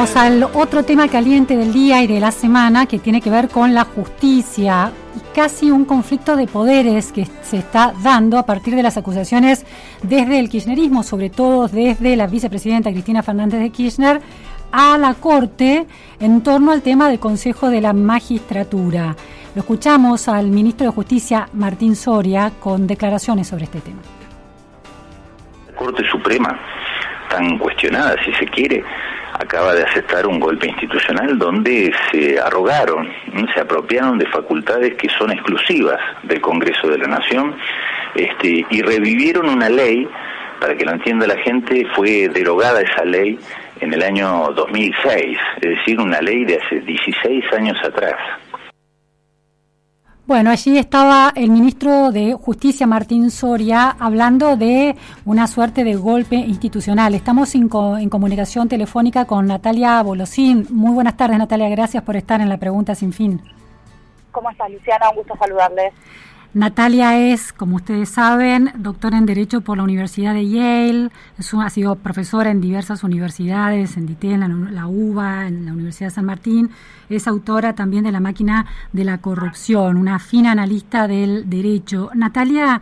Vamos al otro tema caliente del día y de la semana que tiene que ver con la justicia y casi un conflicto de poderes que se está dando a partir de las acusaciones desde el kirchnerismo, sobre todo desde la vicepresidenta Cristina Fernández de Kirchner a la Corte en torno al tema del Consejo de la Magistratura. Lo escuchamos al ministro de Justicia, Martín Soria, con declaraciones sobre este tema. La Corte Suprema, tan cuestionada si se quiere, acaba de aceptar un golpe institucional donde se arrogaron, se apropiaron de facultades que son exclusivas del Congreso de la Nación este, y revivieron una ley, para que lo entienda la gente, fue derogada esa ley en el año 2006, es decir, una ley de hace 16 años atrás. Bueno, allí estaba el ministro de Justicia, Martín Soria, hablando de una suerte de golpe institucional. Estamos en, comunicación telefónica con Natalia Bolosín. Muy buenas tardes, Natalia. Gracias por estar en la pregunta sin fin. ¿Cómo estás, Luciana? Un gusto saludarles. Natalia es, como ustedes saben, doctora en Derecho por la Universidad de Yale, ha sido profesora en diversas universidades, en DITEN, en la, UBA, en la Universidad de San Martín, es autora también de La máquina de la corrupción, una fina analista del derecho. Natalia,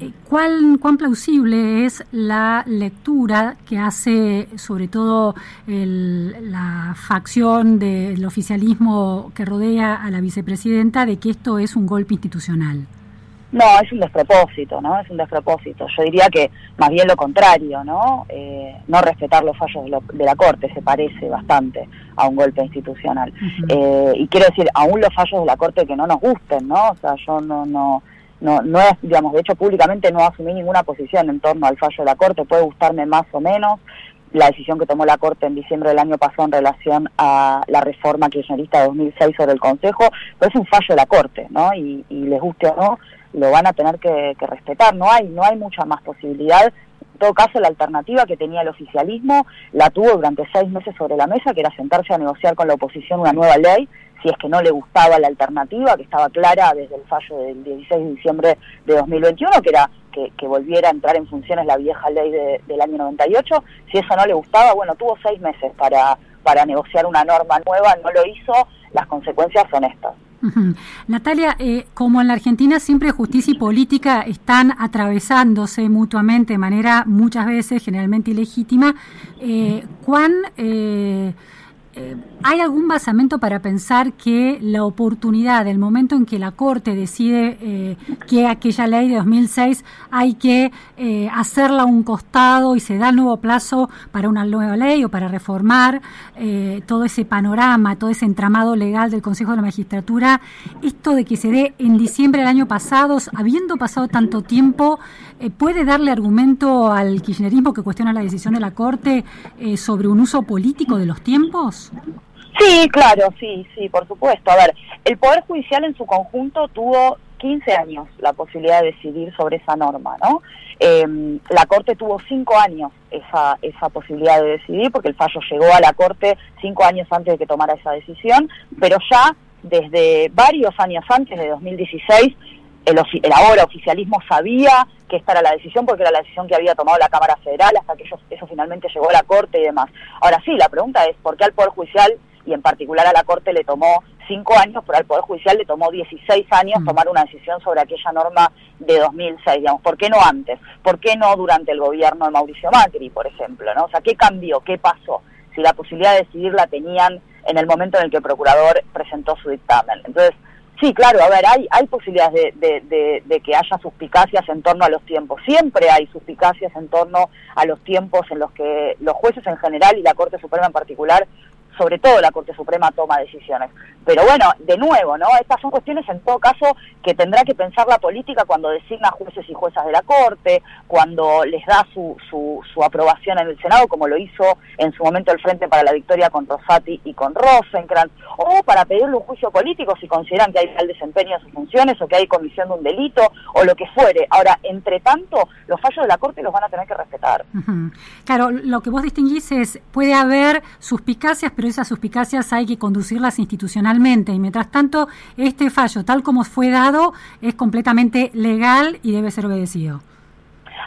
eh, ¿Cuán, ¿Cuán plausible es la lectura que hace sobre todo la facción del oficialismo que rodea a la vicepresidenta de que esto es un golpe institucional? No, es un despropósito, ¿no? Es un despropósito. Yo diría que más bien lo contrario, ¿no? Eh, no respetar los fallos de, la Corte se parece bastante a un golpe institucional. Eh, y quiero decir, aún los fallos de la Corte que no nos gusten, ¿no? O sea, yo no, no, no, no es, digamos, de hecho públicamente no asumí ninguna posición en torno al fallo de la Corte, puede gustarme más o menos la decisión que tomó la Corte en diciembre del año pasado en relación a la reforma kirchnerista de 2006 sobre el Consejo, pero es un fallo de la Corte, ¿no? Y, y les guste o no, lo van a tener que, respetar. No hay, no hay mucha más posibilidad. En todo caso, la alternativa que tenía el oficialismo la tuvo durante seis meses sobre la mesa, que era sentarse a negociar con la oposición una nueva ley, si es que no le gustaba la alternativa, que estaba clara desde el fallo del 16 de diciembre de 2021, que era que, volviera a entrar en funciones la vieja ley del año 98. Si eso no le gustaba, bueno, tuvo seis meses para, para negociar una norma nueva, no lo hizo, las consecuencias son estas. Natalia, eh, como en la Argentina siempre justicia y política están atravesándose mutuamente de manera muchas veces generalmente ilegítima, eh, ¿cuán eh, eh, ¿Hay algún basamento para pensar que la oportunidad, el momento en que la Corte decide eh, que aquella ley de 2006 hay que eh, hacerla a un costado y se da nuevo plazo para una nueva ley o para reformar todo ese panorama, todo ese entramado legal del Consejo de la Magistratura, esto de que se dé en diciembre del año pasado, habiendo pasado tanto tiempo, ¿puede darle argumento al kirchnerismo que cuestiona la decisión de la Corte sobre un uso político de los tiempos? Sí, claro, sí, sí, por supuesto. A ver, el Poder Judicial en su conjunto tuvo 15 años la posibilidad de decidir sobre esa norma, ¿no? Em, la Corte tuvo 5 años esa, esa posibilidad de decidir, porque el fallo llegó a la Corte 5 años antes de que tomara esa decisión, pero ya desde varios años antes, de 2016, el, el, ahora oficialismo sabía que esta era la decisión porque era la decisión que había tomado la Cámara Federal hasta que eso finalmente llegó a la Corte y demás. Ahora sí, la pregunta es, ¿por qué al Poder Judicial y en particular a la Corte le tomó cinco años, pero al Poder Judicial le tomó 16 años mm. tomar una decisión sobre aquella norma de 2006, digamos, ¿por qué no antes? ¿Por qué no durante el gobierno de Mauricio Macri, por ejemplo? ¿no? O sea, ¿qué cambió? ¿Qué pasó? Si la posibilidad de decidir la tenían en el momento en el que el procurador presentó su dictamen. Entonces, Sí, claro, a ver, hay, hay posibilidades de, que haya suspicacias en torno a los tiempos. Siempre hay suspicacias en torno a los tiempos en los que los jueces en general y la Corte Suprema en particular sobre todo la Corte Suprema toma decisiones. Pero bueno, de nuevo, ¿no? Estas son cuestiones en todo caso que tendrá que pensar la política cuando designa jueces y juezas de la Corte, cuando les da su, su, su aprobación en el Senado, como lo hizo en su momento el Frente para la Victoria con Rosati y con Rosenkrantz, o para pedirle un juicio político si consideran que hay mal desempeño de sus funciones o que hay comisión de un delito o lo que fuere. Ahora, entre tanto, los fallos de la Corte los van a tener que respetar. Claro, lo que vos distinguís es, puede haber suspicacias, esas suspicacias hay que conducirlas institucionalmente. Y mientras tanto este fallo tal como fue dado es completamente legal y debe ser obedecido.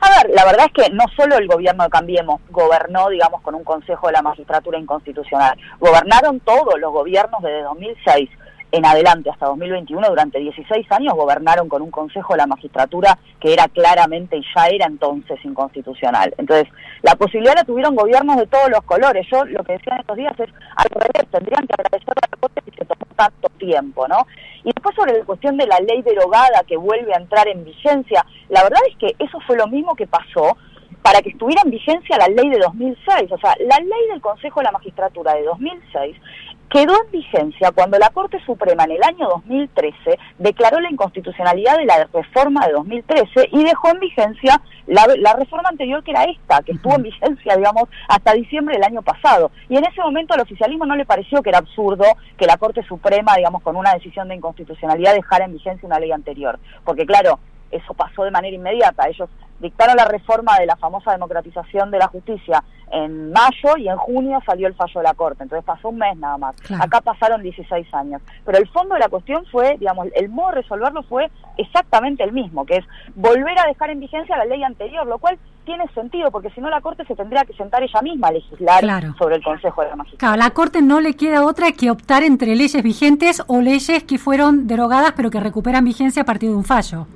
A ver, la verdad es que no solo el gobierno de Cambiemos gobernó, digamos, con un Consejo de la Magistratura inconstitucional, gobernaron todos los gobiernos desde 2006 en adelante hasta 2021, durante 16 años, gobernaron con un Consejo de la Magistratura que era claramente y ya era entonces inconstitucional. Entonces, la posibilidad la tuvieron gobiernos de todos los colores. Yo lo que decía en estos días es, al revés, tendrían que agradecer a la Corte que se tomó tanto tiempo, ¿no? Y después sobre la cuestión de la ley derogada que vuelve a entrar en vigencia, la verdad es que eso fue lo mismo que pasó para que estuviera en vigencia la ley de 2006. O sea, la ley del Consejo de la Magistratura de 2006 quedó en vigencia cuando la Corte Suprema en el año 2013 declaró la inconstitucionalidad de la reforma de 2013 y dejó en vigencia la, reforma anterior que era esta, que estuvo en vigencia, digamos, hasta diciembre del año pasado. Y en ese momento al oficialismo no le pareció que era absurdo que la Corte Suprema, digamos, con una decisión de inconstitucionalidad dejara en vigencia una ley anterior. Porque claro, eso pasó de manera inmediata. Ellos dictaron la reforma de la famosa democratización de la justicia en mayo y en junio salió el fallo de la Corte, entonces pasó un mes nada más. Acá pasaron 16 años. Pero el fondo de la cuestión fue, digamos, el modo de resolverlo fue exactamente el mismo, que es volver a dejar en vigencia la ley anterior, lo cual tiene sentido, porque si no la Corte se tendría que sentar ella misma a legislar sobre el Consejo de la Magistratura. Claro, la Corte no le queda otra que optar entre leyes vigentes o leyes que fueron derogadas pero que recuperan vigencia a partir de un fallo.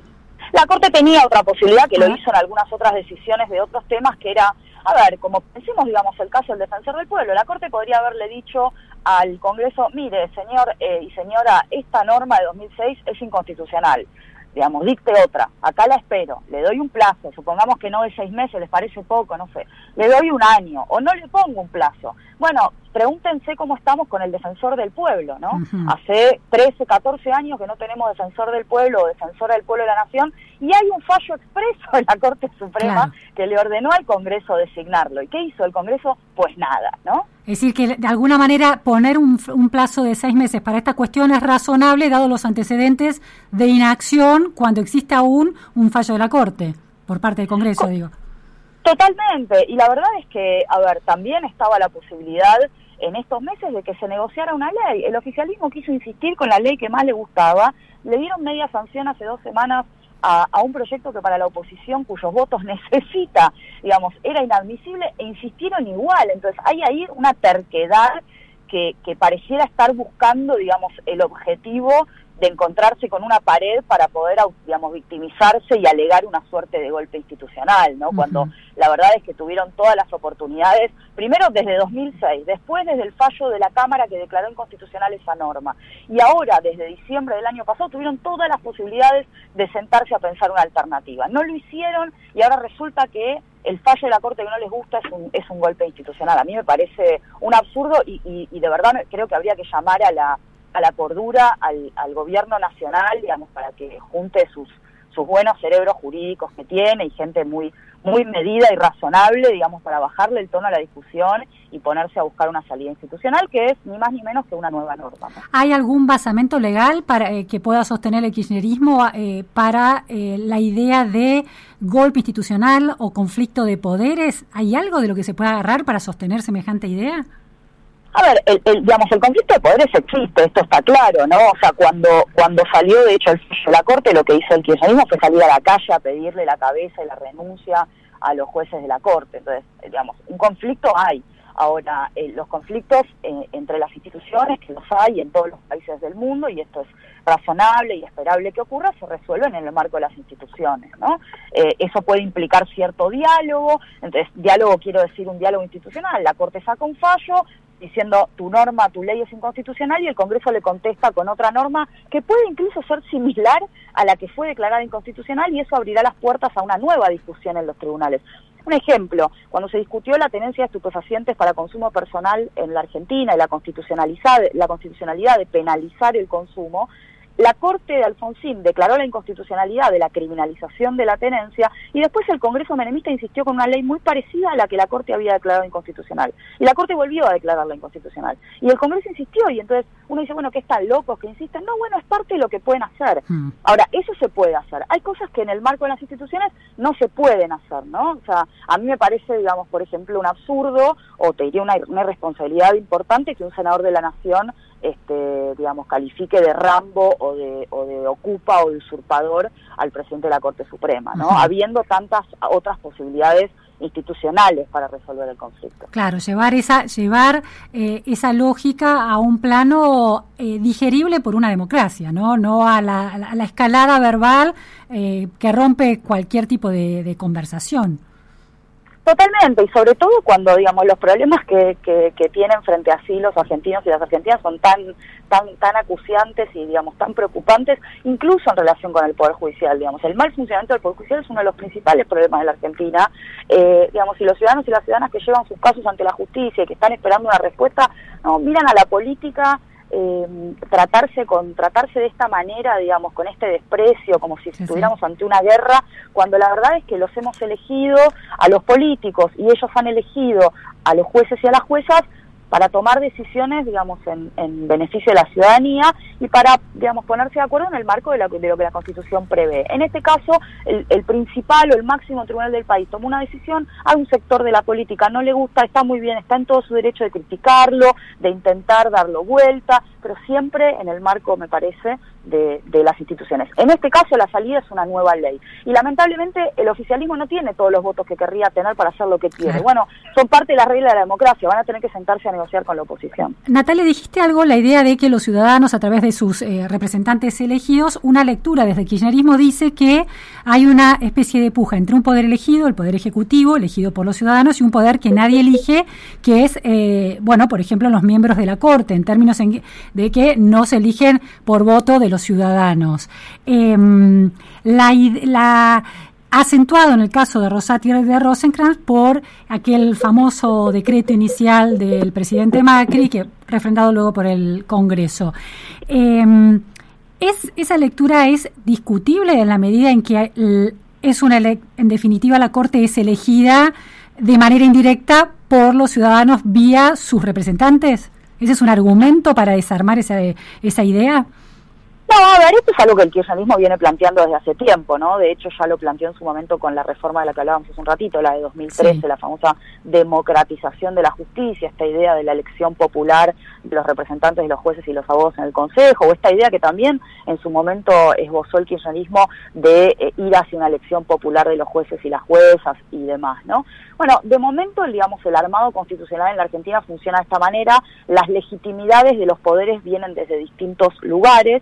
La Corte tenía otra posibilidad, que lo hizo en algunas otras decisiones de otros temas, que era, a ver, como decimos, digamos, el caso del defensor del pueblo, la Corte podría haberle dicho al Congreso, mire, señor eh, y señora, esta norma de 2006 es inconstitucional digamos, dicte otra, acá la espero, le doy un plazo, supongamos que no de seis meses, les parece poco, no sé, le doy un año o no le pongo un plazo. Bueno, pregúntense cómo estamos con el defensor del pueblo, ¿no? Hace 13, 14 años que no tenemos defensor del pueblo o defensora del pueblo de la nación y hay un fallo expreso en la Corte Suprema que le ordenó al Congreso designarlo. ¿Y qué hizo el Congreso? Pues nada, ¿no? Es decir, que de alguna manera poner un, un plazo de seis meses para esta cuestión es razonable dado los antecedentes de inacción cuando existe aún un fallo de la Corte por parte del Congreso, digo. Totalmente, y la verdad es que, a ver, también estaba la posibilidad en estos meses de que se negociara una ley. El oficialismo quiso insistir con la ley que más le gustaba, le dieron media sanción hace dos semanas a, a, un proyecto que para la oposición cuyos votos necesita, digamos, era inadmisible e insistieron igual. Entonces hay ahí una terquedad que, que pareciera estar buscando, digamos, el objetivo de encontrarse con una pared para poder, digamos, victimizarse y alegar una suerte de golpe institucional, ¿no? Cuando la verdad es que tuvieron todas las oportunidades, primero desde 2006, después desde el fallo de la Cámara que declaró inconstitucional esa norma, y ahora desde diciembre del año pasado tuvieron todas las posibilidades de sentarse a pensar una alternativa. No lo hicieron y ahora resulta que el fallo de la Corte que no les gusta es un, es un golpe institucional. A mí me parece un absurdo y, y de verdad creo que habría que llamar a la a la cordura al, al gobierno nacional, digamos, para que junte sus, sus buenos cerebros jurídicos que tiene y gente muy muy medida y razonable, digamos, para bajarle el tono a la discusión y ponerse a buscar una salida institucional que es ni más ni menos que una nueva norma. ¿Hay algún basamento legal para eh, que pueda sostener el kirchnerismo eh, para eh, la idea de golpe institucional o conflicto de poderes? ¿Hay algo de lo que se pueda agarrar para sostener semejante idea? A ver, el, digamos, el conflicto de poderes existe, esto está claro, ¿no? O sea, cuando cuando salió, de hecho, el la Corte, lo que hizo el kirchnerismo fue salir a la calle a pedirle la cabeza y la renuncia a los jueces de la Corte. Entonces, digamos, un conflicto hay. Ahora, eh, los conflictos eh, entre las instituciones, que los hay en todos los países del mundo, y esto es razonable y esperable que ocurra, se resuelven en el marco de las instituciones, ¿no? Eh, eso puede implicar cierto diálogo, entonces, diálogo quiero decir un diálogo institucional, la Corte saca un fallo, diciendo tu norma, tu ley es inconstitucional y el Congreso le contesta con otra norma que puede incluso ser similar a la que fue declarada inconstitucional y eso abrirá las puertas a una nueva discusión en los tribunales. Un ejemplo, cuando se discutió la tenencia de estupefacientes para consumo personal en la Argentina y la constitucionalidad, la constitucionalidad de penalizar el consumo, la Corte de Alfonsín declaró la inconstitucionalidad de la criminalización de la tenencia y después el Congreso menemista insistió con una ley muy parecida a la que la Corte había declarado inconstitucional. Y la Corte volvió a declararla inconstitucional. Y el Congreso insistió y entonces uno dice, bueno, que están locos que insisten. No, bueno, es parte de lo que pueden hacer. Hmm. Ahora, eso se puede hacer. Hay cosas que en el marco de las instituciones no se pueden hacer, ¿no? O sea, a mí me parece, digamos, por ejemplo, un absurdo o te diría una, una irresponsabilidad importante que un senador de la Nación este, digamos, califique de Rambo o de, o de ocupa o de usurpador al presidente de la Corte Suprema, ¿no? Habiendo tantas otras posibilidades institucionales para resolver el conflicto. Claro, llevar esa llevar eh, esa lógica a un plano eh, digerible por una democracia, no no a la, a la escalada verbal eh, que rompe cualquier tipo de, de conversación. Totalmente, y sobre todo cuando, digamos, los problemas que, que, tienen frente a sí los argentinos y las argentinas son tan, tan, tan acuciantes y, digamos, tan preocupantes, incluso en relación con el Poder Judicial, digamos. El mal funcionamiento del Poder Judicial es uno de los principales problemas de la Argentina, eh, digamos, y los ciudadanos y las ciudadanas que llevan sus casos ante la justicia y que están esperando una respuesta, no, miran a la política eh, tratarse con tratarse de esta manera, digamos, con este desprecio, como si estuviéramos ante una guerra, cuando la verdad es que los hemos elegido a los políticos y ellos han elegido a los jueces y a las juezas para tomar decisiones, digamos, en, en, beneficio de la ciudadanía y para, digamos, ponerse de acuerdo en el marco de, de lo que la Constitución prevé. En este caso, el, el, principal o el máximo tribunal del país tomó una decisión, a un sector de la política no le gusta, está muy bien, está en todo su derecho de criticarlo, de intentar darlo vuelta, pero siempre en el marco, me parece, de, de, las instituciones. En este caso, la salida es una nueva ley. Y lamentablemente, el oficialismo no tiene todos los votos que querría tener para hacer lo que quiere. Bueno, son parte de la regla de la democracia, van a tener que sentarse a negociar con la oposición. Natalia, dijiste algo, la idea de que los ciudadanos, a través de sus eh, representantes elegidos, una lectura desde el kirchnerismo dice que hay una especie de puja entre un poder elegido, el poder ejecutivo, elegido por los ciudadanos, y un poder que nadie elige, que es, eh, bueno, por ejemplo, los miembros de la Corte, en términos en, de que no se eligen por voto de los ciudadanos. Eh, la, la acentuado en el caso de Rosati y de Rosenkrantz por aquel famoso decreto inicial del presidente Macri, que refrendado luego por el Congreso. Es, esa lectura es discutible en la medida en que es una en definitiva la Corte es elegida de manera indirecta por los ciudadanos vía sus representantes. ¿Ese es un argumento para desarmar esa, esa idea? No, a ver, esto es algo que el kirchnerismo viene planteando desde hace tiempo, ¿no? De hecho, ya lo planteó en su momento con la reforma de la que hablábamos hace un ratito, la de 2013, sí. la famosa democratización de la justicia, esta idea de la elección popular de los representantes de los jueces y los abogados en el Consejo, o esta idea que también en su momento esbozó el kirchnerismo de eh, ir hacia una elección popular de los jueces y las juezas y demás, ¿no? Bueno, de momento, digamos, el armado constitucional en la Argentina funciona de esta manera, las legitimidades de los poderes vienen desde distintos lugares,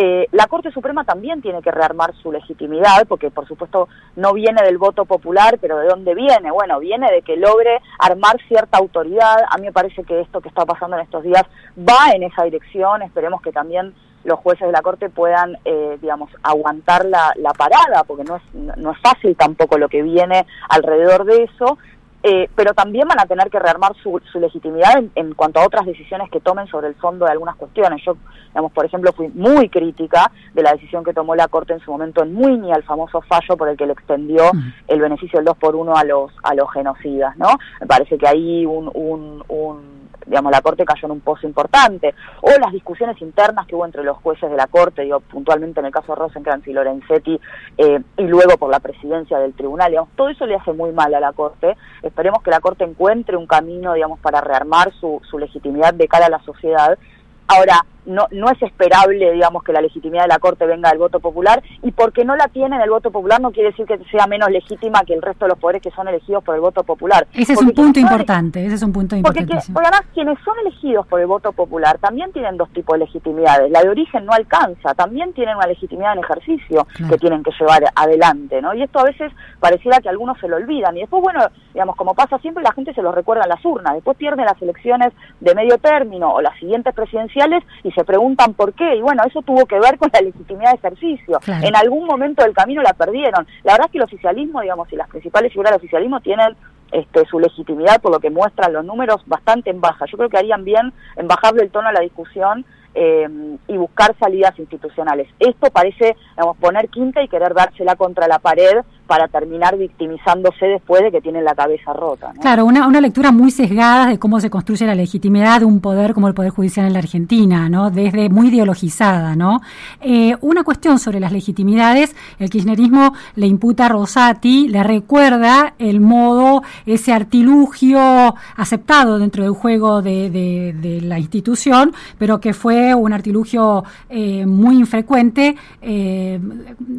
eh, la Corte Suprema también tiene que rearmar su legitimidad, porque por supuesto no viene del voto popular, pero ¿de dónde viene? Bueno, viene de que logre armar cierta autoridad. A mí me parece que esto que está pasando en estos días va en esa dirección. Esperemos que también los jueces de la Corte puedan, eh, digamos, aguantar la, la parada, porque no es, no es fácil tampoco lo que viene alrededor de eso, eh, pero también van a tener que rearmar su, su legitimidad en, en, cuanto a otras decisiones que tomen sobre el fondo de algunas cuestiones. Yo, digamos, por ejemplo, fui muy crítica de la decisión que tomó la Corte en su momento en Muini, al famoso fallo por el que le extendió el beneficio del 2 por 1 a los, a los genocidas, ¿no? Me parece que ahí un, un, un digamos, la Corte cayó en un pozo importante, o las discusiones internas que hubo entre los jueces de la Corte, digo, puntualmente en el caso de Rosenkrantz y Lorenzetti, eh, y luego por la presidencia del tribunal, digamos, todo eso le hace muy mal a la Corte. Esperemos que la Corte encuentre un camino, digamos, para rearmar su, su legitimidad de cara a la sociedad. Ahora, no, no es esperable, digamos, que la legitimidad de la Corte venga del voto popular, y porque no la tiene en el voto popular no quiere decir que sea menos legítima que el resto de los poderes que son elegidos por el voto popular. Ese es un punto importante, ese es un punto importante. Porque, porque, además quienes son elegidos por el voto popular también tienen dos tipos de legitimidades. La de origen no alcanza, también tienen una legitimidad en ejercicio claro. que tienen que llevar adelante, ¿no? Y esto a veces pareciera que algunos se lo olvidan. Y después, bueno, digamos, como pasa siempre, la gente se lo recuerda en las urnas. Después pierden las elecciones de medio término o las siguientes presidenciales y se preguntan por qué. Y bueno, eso tuvo que ver con la legitimidad de ejercicio. Claro. En algún momento del camino la perdieron. La verdad es que el oficialismo, digamos, y las principales figuras del oficialismo tienen este, su legitimidad, por lo que muestran los números, bastante en baja. Yo creo que harían bien en bajarle el tono a la discusión eh, y buscar salidas institucionales. Esto parece, digamos, poner quinta y querer dársela contra la pared para terminar victimizándose después de que tienen la cabeza rota. Claro, una, una lectura muy sesgada de cómo se construye la legitimidad de un poder como el Poder Judicial en la Argentina, ¿no? Desde muy ideologizada, ¿no? Eh, una cuestión sobre las legitimidades, el kirchnerismo le imputa a Rosati, le recuerda el modo, ese artilugio aceptado dentro del juego de, de, la institución, pero que fue un artilugio eh, muy infrecuente eh,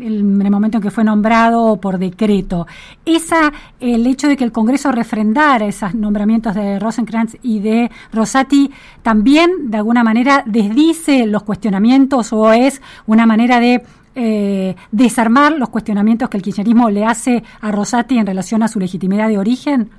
en el momento en que fue nombrado por decreto. Esa, el hecho de que el Congreso refrendara esos nombramientos de Rosenkrantz y de Rosati también de alguna manera desdice los cuestionamientos o es una manera de eh, desarmar los cuestionamientos que el kirchnerismo le hace a Rosati en relación a su legitimidad de origen?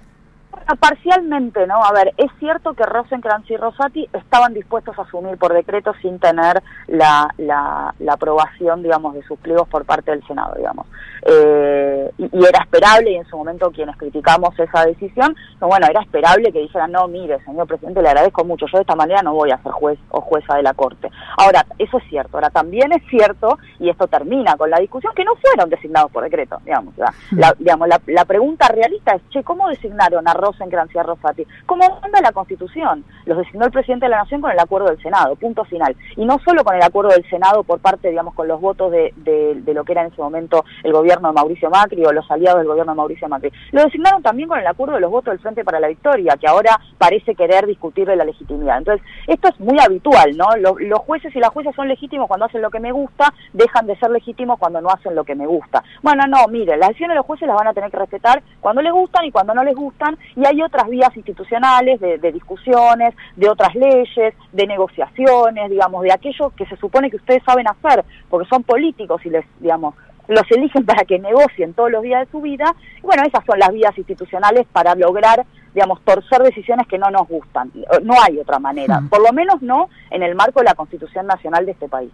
Parcialmente, ¿no? A ver, es cierto que Rosenkrantz y Rosati estaban dispuestos a asumir por decreto sin tener la, la, aprobación, digamos, de sus pliegos por parte del Senado, digamos. Eh, y, era esperable, y en su momento quienes criticamos esa decisión, bueno, era esperable que dijeran, no, mire, señor presidente, le agradezco mucho, yo de esta manera no voy a ser juez o jueza de la Corte. Ahora, eso es cierto, ahora también es cierto, y esto termina con la discusión, que no fueron designados por decreto, digamos. La, digamos, la, la pregunta realista es, che, ¿cómo designaron a Rosenkrantz Rosenkrantz Rosati, como manda la Constitución. Los designó el presidente de la Nación con el acuerdo del Senado, punto final. Y no solo con el acuerdo del Senado por parte, digamos, con los votos de, de, lo que era en ese momento el gobierno de Mauricio Macri o los aliados del gobierno de Mauricio Macri. Lo designaron también con el acuerdo de los votos del Frente para la Victoria, que ahora parece querer discutirle la legitimidad. Entonces, esto es muy habitual, ¿no? Los, jueces y las jueces son legítimos cuando hacen lo que me gusta, dejan de ser legítimos cuando no hacen lo que me gusta. Bueno, no, mire, las decisiones de los jueces las van a tener que respetar cuando les gustan y cuando no les gustan, y hay otras vías institucionales de, discusiones, de otras leyes, de negociaciones, digamos, de aquello que se supone que ustedes saben hacer, porque son políticos y les, digamos, los eligen para que negocien todos los días de su vida. Y bueno, esas son las vías institucionales para lograr digamos, torcer decisiones que no nos gustan. No hay otra manera, mm. por lo menos no en el marco de la Constitución Nacional de este país.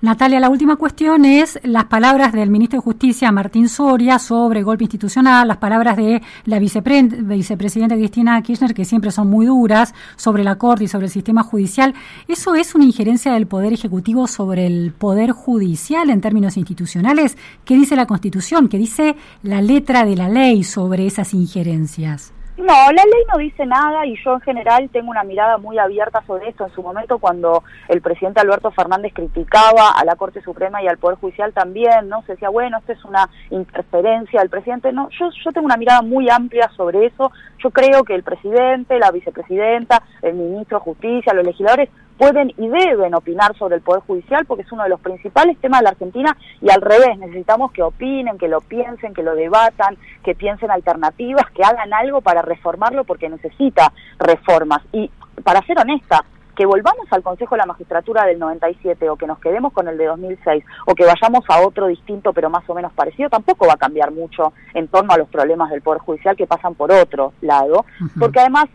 Natalia, la última cuestión es las palabras del ministro de Justicia, Martín Soria, sobre golpe institucional, las palabras de la vicepresidenta Cristina Kirchner, que siempre son muy duras, sobre la Corte y sobre el sistema judicial. ¿Eso es una injerencia del Poder Ejecutivo sobre el Poder Judicial en términos institucionales? ¿Qué dice la Constitución? ¿Qué dice la letra de la ley sobre esas injerencias? No, la ley no dice nada y yo en general tengo una mirada muy abierta sobre esto. En su momento cuando el presidente Alberto Fernández criticaba a la Corte Suprema y al Poder Judicial también, ¿no? Se decía, bueno, esto es una interferencia del presidente. No, yo, yo tengo una mirada muy amplia sobre eso. Yo creo que el presidente, la vicepresidenta, el ministro de Justicia, los legisladores pueden y deben opinar sobre el Poder Judicial porque es uno de los principales temas de la Argentina y al revés, necesitamos que opinen, que lo piensen, que lo debatan, que piensen alternativas, que hagan algo para reformarlo porque necesita reformas. Y para ser honesta, que volvamos al Consejo de la Magistratura del 97 o que nos quedemos con el de 2006 o que vayamos a otro distinto pero más o menos parecido, tampoco va a cambiar mucho en torno a los problemas del Poder Judicial que pasan por otro lado, porque además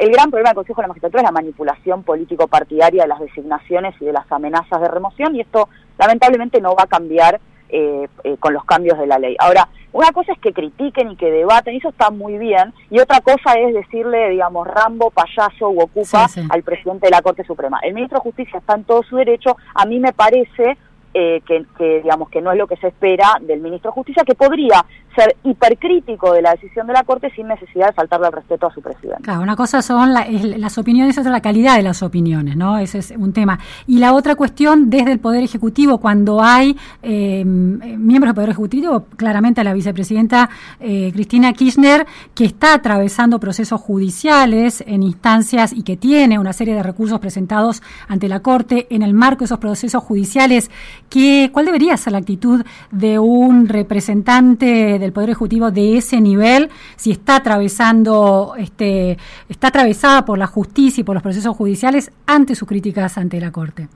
el gran problema del Consejo de la Magistratura es la manipulación político-partidaria de las designaciones y de las amenazas de remoción y esto lamentablemente no va a cambiar eh, eh, con los cambios de la ley. Ahora, una cosa es que critiquen y que debaten, y eso está muy bien, y otra cosa es decirle, digamos, Rambo, payaso o ocupa al presidente de la Corte Suprema. El ministro de Justicia está en todo su derecho, a mí me parece eh, que, digamos que no es lo que se espera del ministro de Justicia, que podría ser hipercrítico de la decisión de la Corte sin necesidad de faltarle al respeto a su presidente. Claro, una cosa son las opiniones, otra la calidad de las opiniones, ¿no? Ese es un tema. Y la otra cuestión, desde el Poder Ejecutivo, cuando hay eh, miembros del Poder Ejecutivo, claramente la vicepresidenta eh, Cristina Kirchner, que está atravesando procesos judiciales en instancias y que tiene una serie de recursos presentados ante la Corte en el marco de esos procesos judiciales, ¿qué, ¿cuál debería ser la actitud de un representante del Poder Ejecutivo de ese nivel, si está atravesando, este, está atravesada por la justicia y por los procesos judiciales ante sus críticas ante la Corte.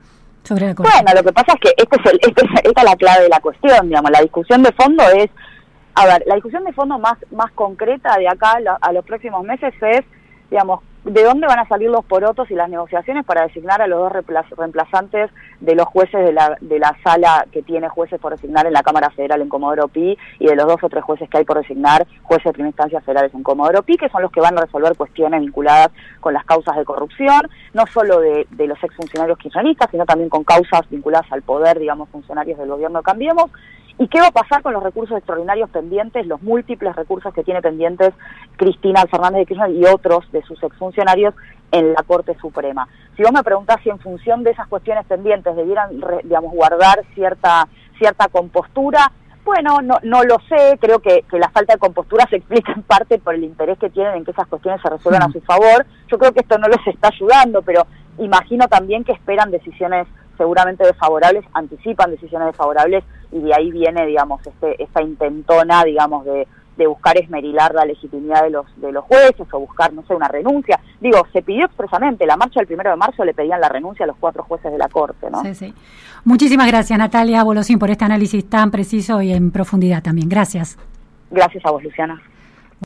Bueno, lo que pasa es que este es el, este esta es la clave de la cuestión, digamos, la discusión de fondo es, a ver, la discusión de fondo más, más concreta de acá a los próximos meses es, digamos, de dónde van a salir los porotos y las negociaciones para designar a los dos reemplazantes de los jueces de la, de la sala que tiene jueces por designar en la Cámara Federal en Comodoro Pi y de los dos o tres jueces que hay por designar jueces de primera instancia federales en Comodoro Pi, que son los que van a resolver cuestiones vinculadas con las causas de corrupción, no solo de, de los exfuncionarios kirchneristas, sino también con causas vinculadas al poder, digamos, funcionarios del gobierno Cambiemos. ¿Y qué va a pasar con los recursos extraordinarios pendientes, los múltiples recursos que tiene pendientes Cristina Fernández de Kirchner y otros de sus exfuncionarios en la Corte Suprema? Si vos me preguntás si en función de esas cuestiones pendientes debieran, digamos, guardar cierta, cierta compostura, bueno, no, no lo sé, creo que, que, la falta de compostura se explica en parte por el interés que tienen en que esas cuestiones se resuelvan a su favor. Yo creo que esto no les está ayudando, pero imagino también que esperan decisiones seguramente desfavorables, anticipan decisiones desfavorables y de ahí viene, digamos, este, esta intentona, digamos, de, de buscar esmerilar la legitimidad de los, de los jueces o buscar, no sé, una renuncia. Digo, se pidió expresamente, la marcha del primero de marzo le pedían la renuncia a los cuatro jueces de la Corte, ¿no? Sí, sí. Muchísimas gracias, Natalia Bolosín, por este análisis tan preciso y en profundidad también. Gracias. Gracias a vos, Luciana.